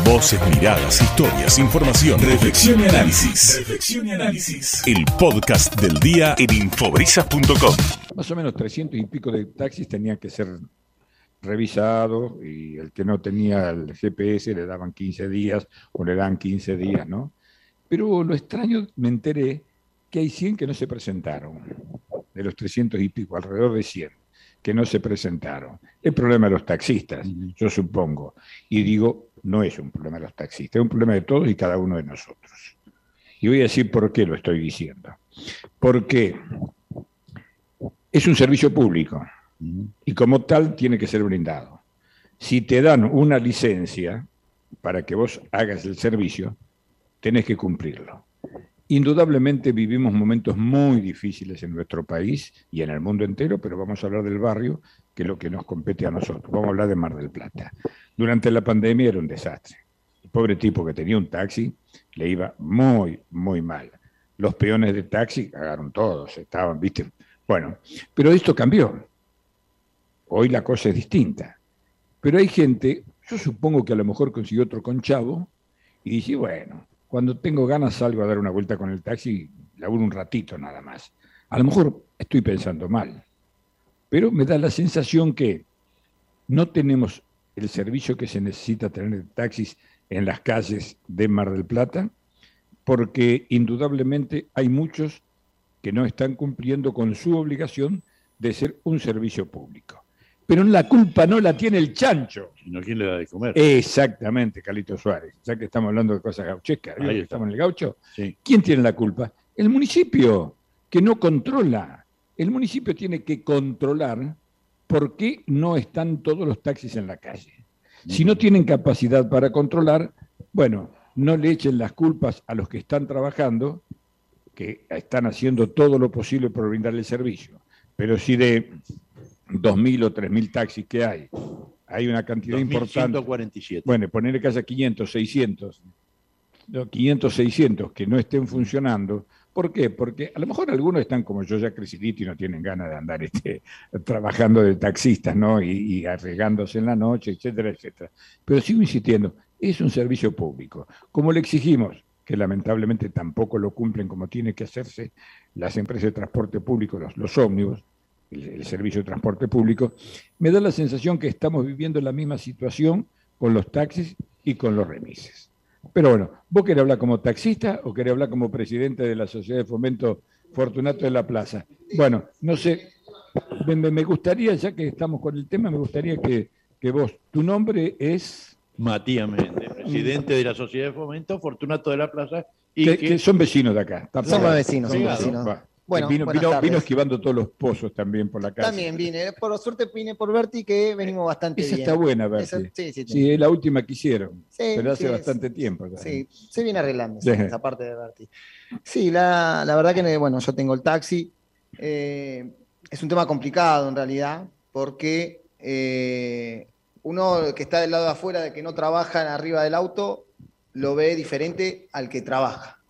Voces, miradas, historias, información, reflexión y análisis. Reflexión y análisis. El podcast del día en infobrisas.com. Más o menos 300 y pico de taxis tenían que ser revisados y el que no tenía el GPS le daban 15 días o le dan 15 días, ¿no? Pero lo extraño, me enteré que hay 100 que no se presentaron, de los 300 y pico, alrededor de 100 que no se presentaron. El problema de los taxistas, yo supongo. Y digo, no es un problema de los taxistas, es un problema de todos y cada uno de nosotros. Y voy a decir por qué lo estoy diciendo. Porque es un servicio público y como tal tiene que ser brindado. Si te dan una licencia para que vos hagas el servicio, tenés que cumplirlo. Indudablemente vivimos momentos muy difíciles en nuestro país y en el mundo entero, pero vamos a hablar del barrio, que es lo que nos compete a nosotros. Vamos a hablar de Mar del Plata. Durante la pandemia era un desastre. El pobre tipo que tenía un taxi le iba muy, muy mal. Los peones de taxi cagaron todos, estaban, viste. Bueno, pero esto cambió. Hoy la cosa es distinta. Pero hay gente, yo supongo que a lo mejor consiguió otro conchavo y dice, bueno, cuando tengo ganas salgo a dar una vuelta con el taxi, laburo un ratito nada más. A lo mejor estoy pensando mal, pero me da la sensación que no tenemos el servicio que se necesita tener de taxis en las calles de Mar del Plata, porque indudablemente hay muchos que no están cumpliendo con su obligación de ser un servicio público pero la culpa no la tiene el chancho. Sino quién le da de comer. Exactamente, Calito Suárez. Ya que estamos hablando de cosas gauchescas, estamos en el gaucho. ¿Quién tiene la culpa? El municipio, que no controla. El municipio tiene que controlar por qué no están todos los taxis en la calle. Si no tienen capacidad para controlar, bueno, no le echen las culpas a los que están trabajando, que están haciendo todo lo posible por brindar el servicio. Pero si de 2.000 o 3.000 taxis que hay, hay una cantidad importante. Bueno, ponerle que haya 500, 600, 500, 600 que no estén funcionando. ¿Por qué? Porque a lo mejor algunos están como yo ya crecidito y no tienen ganas de andar este, trabajando de taxistas, ¿no? Y, y, arriesgándose en la noche, etcétera, etcétera. Pero sigo insistiendo, es un servicio público. Como le exigimos, que lamentablemente tampoco lo cumplen como tiene que hacerse las empresas de transporte público, los, los ómnibus, el, servicio de transporte público, me da la sensación que estamos viviendo la misma situación con los taxis y con los remises. Pero bueno, ¿vos querés hablar como taxista o querés hablar como presidente de la Sociedad de Fomento Fortunato de la Plaza? Bueno, no sé, me, gustaría, ya que estamos con el tema, me gustaría que, vos, tu nombre es... Matías Méndez, presidente de la Sociedad de Fomento Fortunato de la Plaza. Y que, son vecinos de acá. Somos vecinos, somos vecinos. Bueno, vino, vino, esquivando todos los pozos también por la casa. También vine, por suerte vine por Berti que venimos bastante Esa bien. está buena, Berti. sí, sí, sí, es la última que hicieron, pero hace bastante tiempo. Sí, se viene arreglando esa parte de Berti. Sí, la, la, verdad que, bueno, yo tengo el taxi. Eh, es un tema complicado en realidad, porque eh, uno que está del lado de afuera, de que no trabaja arriba del auto, lo ve diferente al que trabaja.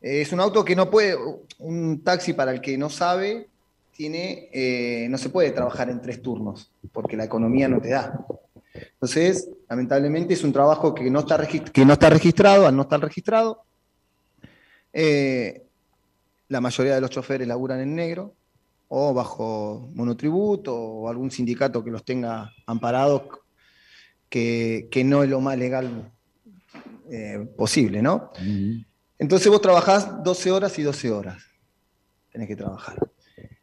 Es un auto que no puede, un taxi para el que no sabe, tiene, eh, no se puede trabajar en tres turnos, porque la economía no te da. Entonces, lamentablemente es un trabajo que no está, que no está registrado, al no estar registrado. Eh, la mayoría de los choferes laburan en negro o bajo monotributo o algún sindicato que los tenga amparados, que, no es lo más legal eh, posible, ¿no? Entonces vos trabajás 12 horas y 12 horas. Tenés que trabajar.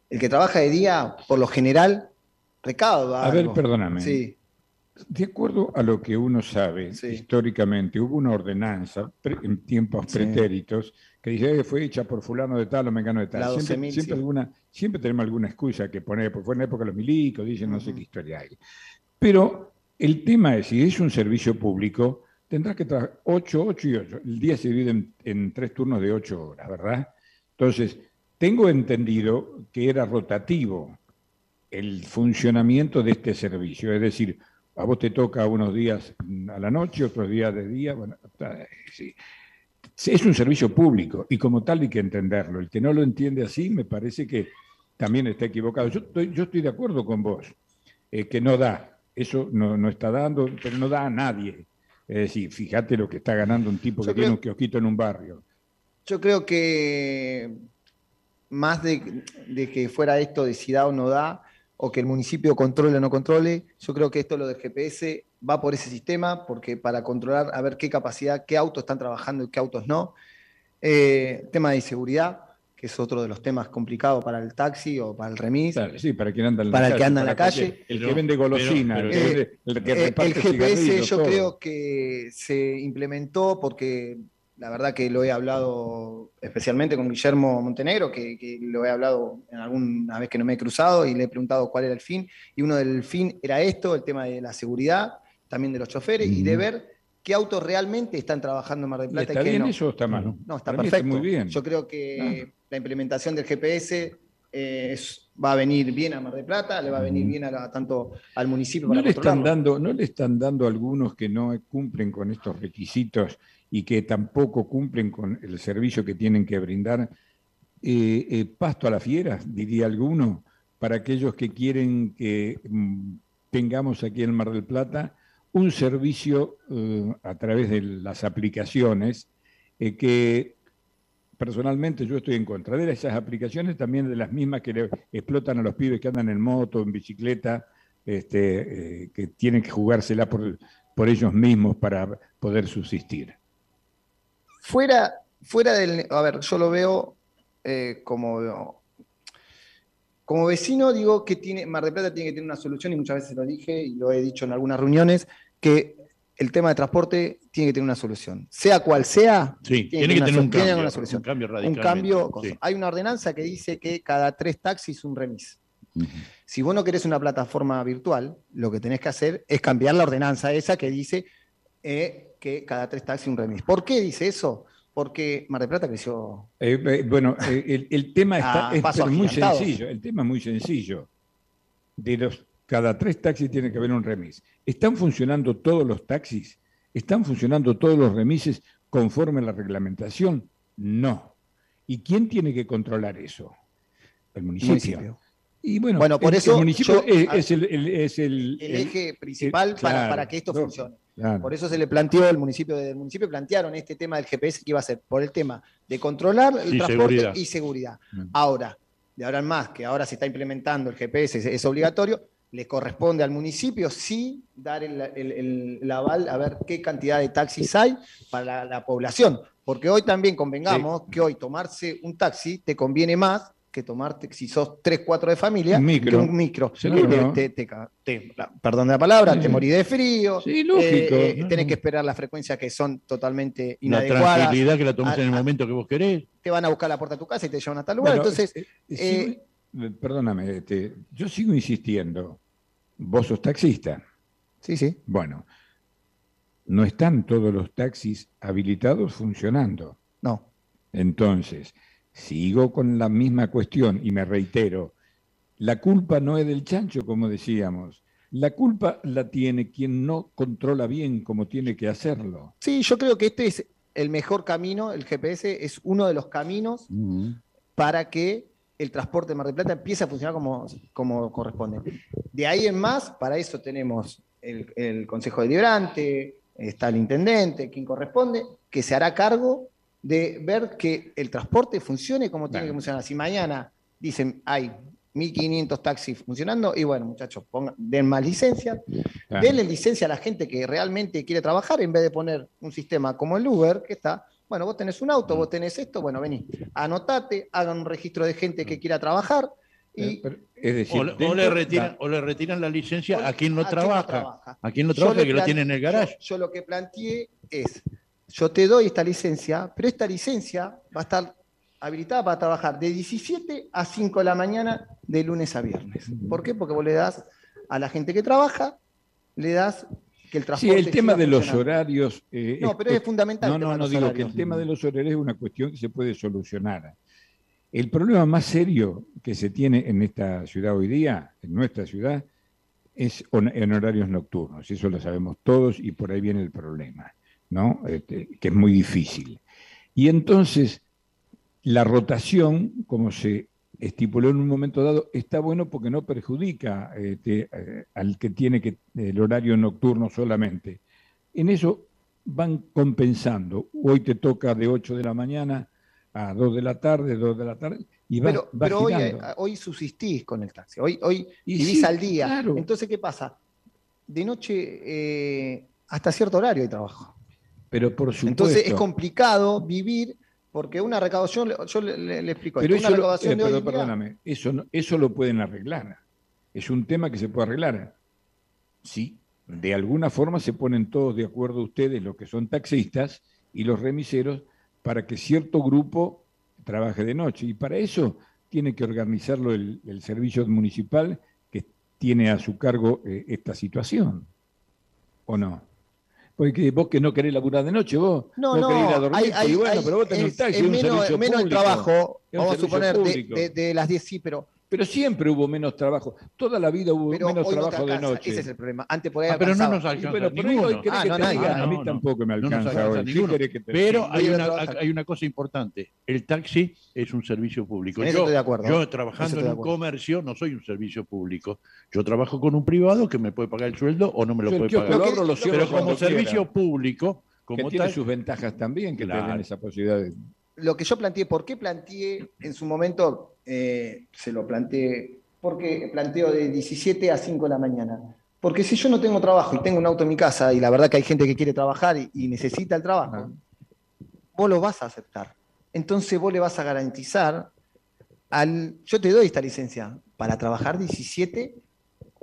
El que trabaja de día, por lo general, recauda. A ver, perdóname. Sí. De acuerdo a lo que uno sabe, históricamente hubo una ordenanza en tiempos pretéritos que dice que fue hecha por fulano de tal o mengano de tal. siempre, siempre, alguna, siempre, tenemos alguna excusa que poner, porque fue en la época de los milicos, dicen no sé qué historia hay. Pero el tema es, si es un servicio público, tendrás que trabajar 8, 8 y 8. El día se divide en, tres turnos de 8 horas, ¿verdad? Entonces, tengo entendido que era rotativo el funcionamiento de este servicio, es decir, a vos te toca unos días a la noche, otros días de día, bueno, es un servicio público y como tal hay que entenderlo. El que no lo entiende así me parece que también está equivocado. Yo estoy, yo estoy de acuerdo con vos, eh, que no da, eso no está dando, pero no da a nadie Es decir, fíjate lo que está ganando un tipo Yo que tiene un kiosquito en un barrio. Yo creo que más de, de que fuera esto de si da o no da, o que el municipio controle o no controle, yo creo que esto lo del GPS va por ese sistema, porque para controlar a ver qué capacidad, qué autos están trabajando y qué autos no. Eh, tema de inseguridad, que es otro de los temas complicados para el taxi o para el remis. Claro, Sí, para quien anda en la Para el calle. que anda en la calle. El que vende golosina, pero- el que, pero- vende- el que Eh, reparte el GPS yo todo. creo que se implementó porque la verdad que lo he hablado especialmente con Guillermo Montenegro, que, que lo he hablado en alguna vez que no me he cruzado y le he preguntado cuál era el fin. Y uno del fin era esto, el tema de la seguridad, también de los choferes y de ver qué autos realmente están trabajando en Mar del ¿Y Plata y, ¿Está qué bien no. eso o está mal? No, está Para perfecto. muy bien. Yo creo que la implementación del GPS eh, es- va a venir bien a Mar del Plata, le va a venir bien a la- tanto al municipio ¿No para le, están dando, ¿No le están dando a algunos que no cumplen con estos requisitos y que tampoco cumplen con el servicio que tienen que brindar eh, eh, pasto a la fiera, diría alguno, para aquellos que quieren que mm, tengamos aquí en Mar del Plata un servicio eh, a través de las aplicaciones eh, que personalmente yo estoy en contra de esas aplicaciones, también de las mismas que le explotan a los pibes que andan en moto, en bicicleta, este, eh, que tienen que jugársela por, por ellos mismos para poder subsistir. Fuera, fuera del. A ver, yo lo veo como. Como vecino, digo que tiene, Mar del Plata tiene que tener una solución, y muchas veces lo dije y lo he dicho en algunas reuniones, que el tema de transporte tiene que tener una solución. Sea cual sea, Sí, Tiene tiene que una tener un sol- tiene cambio, una solución. un cambio un radical. Hay una ordenanza que dice que cada tres taxis un remis. Si vos no querés una plataforma virtual, lo que tenés que hacer es cambiar la ordenanza esa que dice eh, que cada tres taxis un remis. ¿Por qué dice eso? Porque Mar del Plata creció. Eh, eh, bueno, eh, el, el tema está es pero muy sencillo. El tema es muy sencillo. De los cada tres taxis tiene que haber un remis. ¿Están funcionando todos los taxis? ¿Están funcionando todos los remises conforme a la reglamentación? No. ¿Y quién tiene que controlar eso? El municipio. municipio. Y bueno, Bueno, por el, eso el municipio yo- es, el, es eje principal para, claro, para que esto no, funcione. Claro. Por eso se le planteó el municipio, del municipio plantearon este tema del GPS que iba a ser por el tema de controlar el Y transporte seguridad. y seguridad. Mm. Ahora, de ahora en más, que ahora se está implementando el GPS, es, es obligatorio, le corresponde al municipio sí dar el, el- el- el aval a ver qué cantidad de taxis hay para la, la población. Porque hoy también convengamos que hoy tomarse un taxi te conviene más que tomarte, si sos 3, 4 de familia, micro. que un micro. Seguro. Te- te- te ca- te- la- perdón la palabra, Sí, te morís de frío, Sí, lógico. eh, no, tenés no. que esperar las frecuencias que son totalmente La inadecuadas. tranquilidad que la tomes a- en el a- momento que vos querés. Te van a buscar a la puerta de tu casa y te llevan hasta el lugar. Bueno, Entonces, eh, eh, eh, perdóname, este, yo sigo insistiendo. Vos sos taxista. sí, sí. Bueno, no están todos los taxis habilitados funcionando. No. Entonces, sigo con la misma cuestión y me reitero, la culpa no es del chancho, como decíamos. La culpa la tiene quien no controla bien como tiene que hacerlo. Sí, yo creo que este es el mejor camino, el GPS es uno de los caminos para que el transporte de Mar del Plata empiece a funcionar como, como corresponde. De ahí en más, para eso tenemos el, el Consejo Deliberante, está el Intendente, quien corresponde, que se hará cargo de ver que el transporte funcione como tiene que funcionar. Si mañana dicen hay 1.500 taxis funcionando, y bueno, muchachos, pongan, den más licencias, Claro. denle licencia a la gente que realmente quiere trabajar en vez de poner un sistema como el Uber, que está, bueno, vos tenés un auto, vos tenés esto, bueno, vení, anotate, hagan un registro de gente que quiera trabajar Eh, y pero, Es decir, O, le- o dentro- le retiran, o le retiran la licencia a quien no trabaja. A quien no trabaja que lo tiene en el garage. Yo, yo lo que planteé es, yo te doy esta licencia, pero esta licencia va a estar habilitada para trabajar de 17 a 5 de la mañana de lunes a viernes. ¿Por qué? Porque vos le das a la gente que trabaja, le das que el Sí, transporte el tema de los horarios. eh, No, pero es fundamental. No, el tema no, de no los digo que el tema de los horarios es una cuestión que se puede solucionar. El problema más serio que se tiene en esta ciudad hoy día, en nuestra ciudad, es en horarios nocturnos. Eso lo sabemos todos y por ahí viene el problema, ¿no? Este, que es muy difícil. Y entonces, la rotación, como se estipuló en un momento dado, está bueno porque no perjudica este, eh, al que tiene que, el horario nocturno solamente. En eso van compensando. Hoy te toca de 8 de la mañana a 2 de la tarde, 2 de la tarde, y vas, Pero, vas pero hoy, eh, hoy subsistís con el taxi, hoy, hoy Y vivís sí, al día. claro. Entonces, ¿qué pasa? De noche eh, hasta cierto horario hay trabajo. Pero por supuesto. Entonces es complicado vivir porque una recaudación, yo le, le- le explico, Pero esto, eso, una recaudación eh, de pero día- perdóname, eso, no- eso lo pueden arreglar. Es un tema que se puede arreglar. Sí, de alguna forma se ponen todos de acuerdo ustedes, los que son taxistas y los remiseros, para que cierto grupo trabaje de noche. Y para eso tiene que organizarlo el, el servicio municipal que tiene a su cargo eh, esta situación. ¿O no? Porque vos que no querés laburar de noche, vos, No, vos no, querés ir a dormir, hay- hay- y bueno, hay- pero vos tenés es- taxi, es menos, menos el trabajo, vamos a suponer, de, de- de las 10 sí, pero, Pero siempre hubo menos trabajo. Toda la vida hubo pero menos no trabajo de noche. Ese es el problema. Antes por ahí Ah, pero no nos alcanza bueno, por ahí hoy Ah, que no, te nadie. diga, Ah, a mí no, tampoco me alcanza hoy. ¿Qué ninguno. querés que te Pero hay una, hay una cosa importante. El taxi es un servicio público. Yo, estoy de acuerdo. yo Eso trabajando estoy en un comercio no soy un servicio público. Yo trabajo con un privado que me puede pagar el sueldo o no me lo Yo puede kiosco pagar. lo que- abro, lo pero Pero como servicio quiera. público, que como tiene tal, sus ventajas también, que Claro. den esa posibilidad de... lo que yo planteé, ¿por qué planteé en su momento, eh, se lo planteé, porque planteo de 17 a 5 de la mañana? Porque si yo no tengo trabajo y tengo un auto en mi casa, y la verdad que hay gente que quiere trabajar y, y necesita el trabajo, vos lo vas a aceptar. Entonces vos le vas a garantizar al. Yo te doy esta licencia. Para trabajar 17,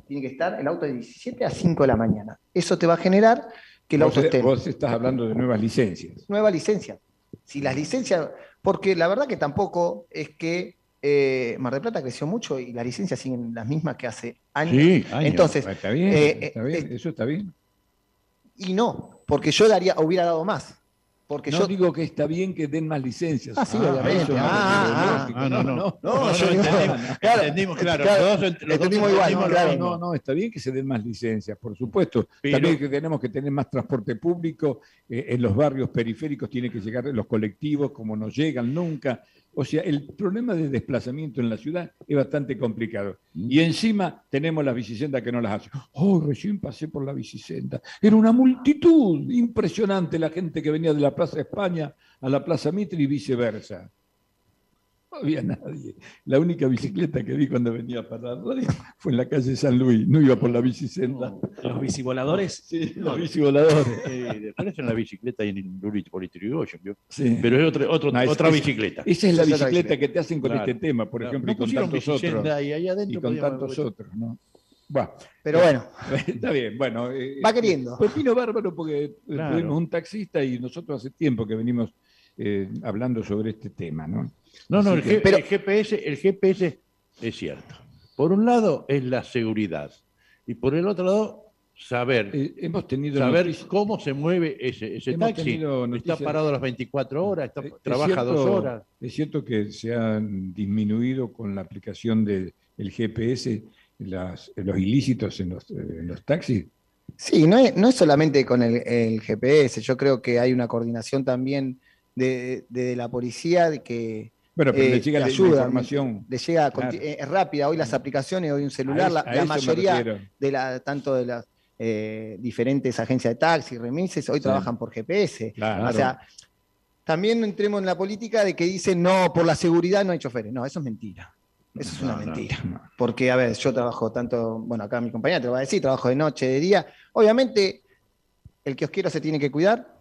tiene que estar el auto de 17 a 5 de la mañana. Eso te va a generar que el Vos, auto esté. vos estás hablando de nuevas licencias. nueva licencia. Si las licencias, porque la verdad que tampoco es que eh, Mar del Plata creció mucho y las licencias siguen las mismas que hace años. Sí, años. Entonces, Está bien, eh, está eh, bien, eh, eso está bien. y no, porque yo daría, hubiera dado más. Porque no yo digo que está bien que den más licencias. Ah, sí, obviamente. no, Ah, pero ah, lógico, ah, no, no. no. No, yo digo- entendimos, claro, entendimos, claro. claro, los los dos entendimos igual, claro. No, no, está bien que se den más licencias, por supuesto. Pero- También que tenemos que tener más transporte público, eh, en los barrios periféricos tiene que llegar los colectivos como no llegan nunca. O sea, el problema de desplazamiento en la ciudad es bastante complicado. Y encima tenemos las bicisendas que no las hacen. Oh, recién pasé por la bicisenda. Era una multitud impresionante la gente que venía de la Plaza España a la Plaza Mitre y viceversa. No había nadie. La única bicicleta que vi cuando venía para la radio fue en la calle San Luis. No iba por la bicisenda. Los bicivoladores. Sí, los bicivoladores. Eh, después en la bicicleta y en el por. Sí. Pero es otra, otro- No, es- otra bicicleta. Esa es la bicicleta que te hacen con Claro. este tema, por Claro. ejemplo, y con tantos otros. bicicenda Y ahí Y adentro con tantos otros, ¿no? Bueno, pero bueno, está bien, bueno. eh, va queriendo. Pepino bárbaro porque eh, Claro. tuvimos un taxista y nosotros hace tiempo que venimos eh, hablando sobre este tema, ¿no? No, no, el, que- pero- el GPS, el GPS es cierto. Por un lado es la seguridad y por el otro lado saber, Eh, hemos tenido saber noticias- cómo se mueve ese, taxi. Está parado las 24 horas, está- Eh, es trabaja cierto- dos horas. Es cierto que se han disminuido con la aplicación del GPS las- los ilícitos en los, en los taxis. Sí, no es, no es solamente con el, el GPS, yo creo que hay una coordinación también de, de la policía de que Bueno, pero eh, le llega te la, ayuda, información. le llega Claro. eh, es rápida, hoy las aplicaciones, hoy un celular, la, a mayoría de la, tanto de las eh, diferentes agencias de taxi, remises, hoy Sí. trabajan por GPS. Claro. O sea, también no entremos en la política de que dicen, no, por la seguridad no hay choferes. No, eso es mentira. Eso es una No, mentira. No. Porque, a ver, yo trabajo tanto, bueno, acá mi compañera te lo va a decir, trabajo de noche, de día. Obviamente, el kiosquero se tiene que cuidar,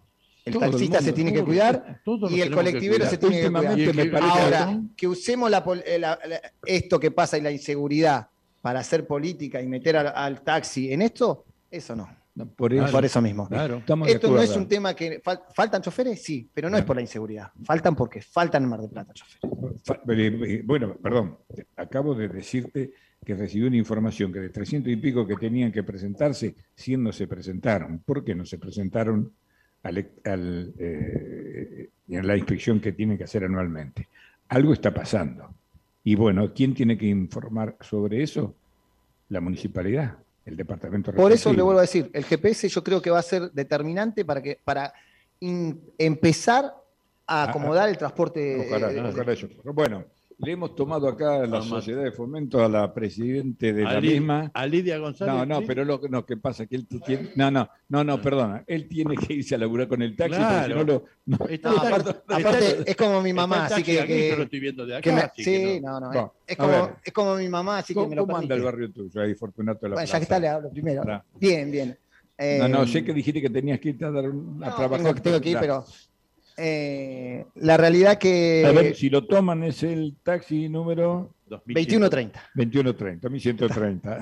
el Todo el taxista se tiene que cuidar, y el colectivero se tiene que cuidar. Me parece Ahora, que usemos la eh, la- la- esto que pasa y la inseguridad para hacer política y meter al, al taxi en esto, eso no. No, por eso, Por eso mismo. Claro. Esto no es un tema que. fal- ¿Faltan choferes? Sí, pero no es por la inseguridad. Faltan porque faltan en Mar del Plata choferes. Eh, eh, Bueno, perdón, acabo de decirte que recibí una información que de 300 y pico que tenían que presentarse, 100 no se presentaron. ¿Por qué no se presentaron al, al, eh, en la inspección que tienen que hacer anualmente? Algo está pasando. Y bueno, ¿quién tiene que informar sobre eso? La municipalidad, el departamento Por eso le vuelvo a decir, el GPS yo creo que va a ser determinante para que para in- empezar a Ah, acomodar el transporte. Ojalá, eh, ojalá eso. Bueno, Le hemos tomado acá a la sociedad de fomento a la presidente de la misma. A Lidia González. No, no, pero lo no, que pasa que él tiene. No, no, no, no, perdona. Él tiene que irse a laburar con el taxi, claro. no lo. No, aparte, es como mi mamá, así que. que yo lo estoy viendo de acá. sí, no, no. es, como, es como mi mamá, así que me lo ¿Cómo anda el barrio tuyo ahí, Fortunato? La bueno, ya que está, le hablo primero. Bien, bien. no, no, sé que dijiste que tenías que irte a dar a trabajar. Tengo, tengo que ir, pero eh, la realidad que... A ver, si lo toman es el taxi número... 2130. 2130, 1130.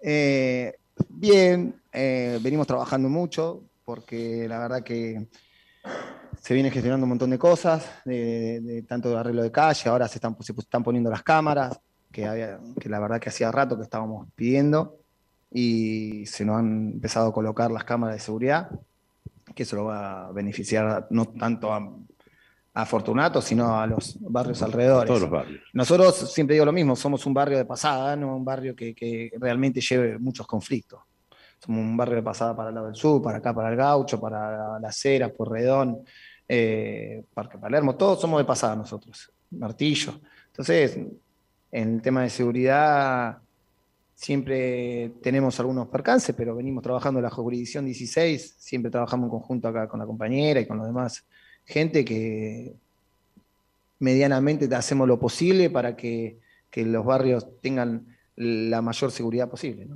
eh, bien, eh, venimos trabajando mucho porque la verdad que se viene gestionando un montón de cosas, de, tanto de arreglo de calle, ahora se están, se están poniendo las cámaras, que, había, que la verdad que hacía rato que estábamos pidiendo y se nos han empezado a colocar las cámaras de seguridad que eso lo va a beneficiar no tanto a, Fortunato, sino a los barrios alrededor. Todos los barrios. Nosotros siempre digo lo mismo, somos un barrio de pasada, no un barrio que, realmente lleve muchos conflictos. Somos un barrio de pasada para el lado del sur, para acá, para el Gaucho, para Las Heras, Porredón, eh, Parque Palermo, todos somos de pasada nosotros, Martillo. Entonces, en el tema de seguridad, Siempre tenemos algunos percances, pero venimos trabajando en la jurisdicción 16, siempre trabajamos en conjunto acá con la compañera y con los demás gente que medianamente hacemos lo posible para que, los barrios tengan la mayor seguridad posible.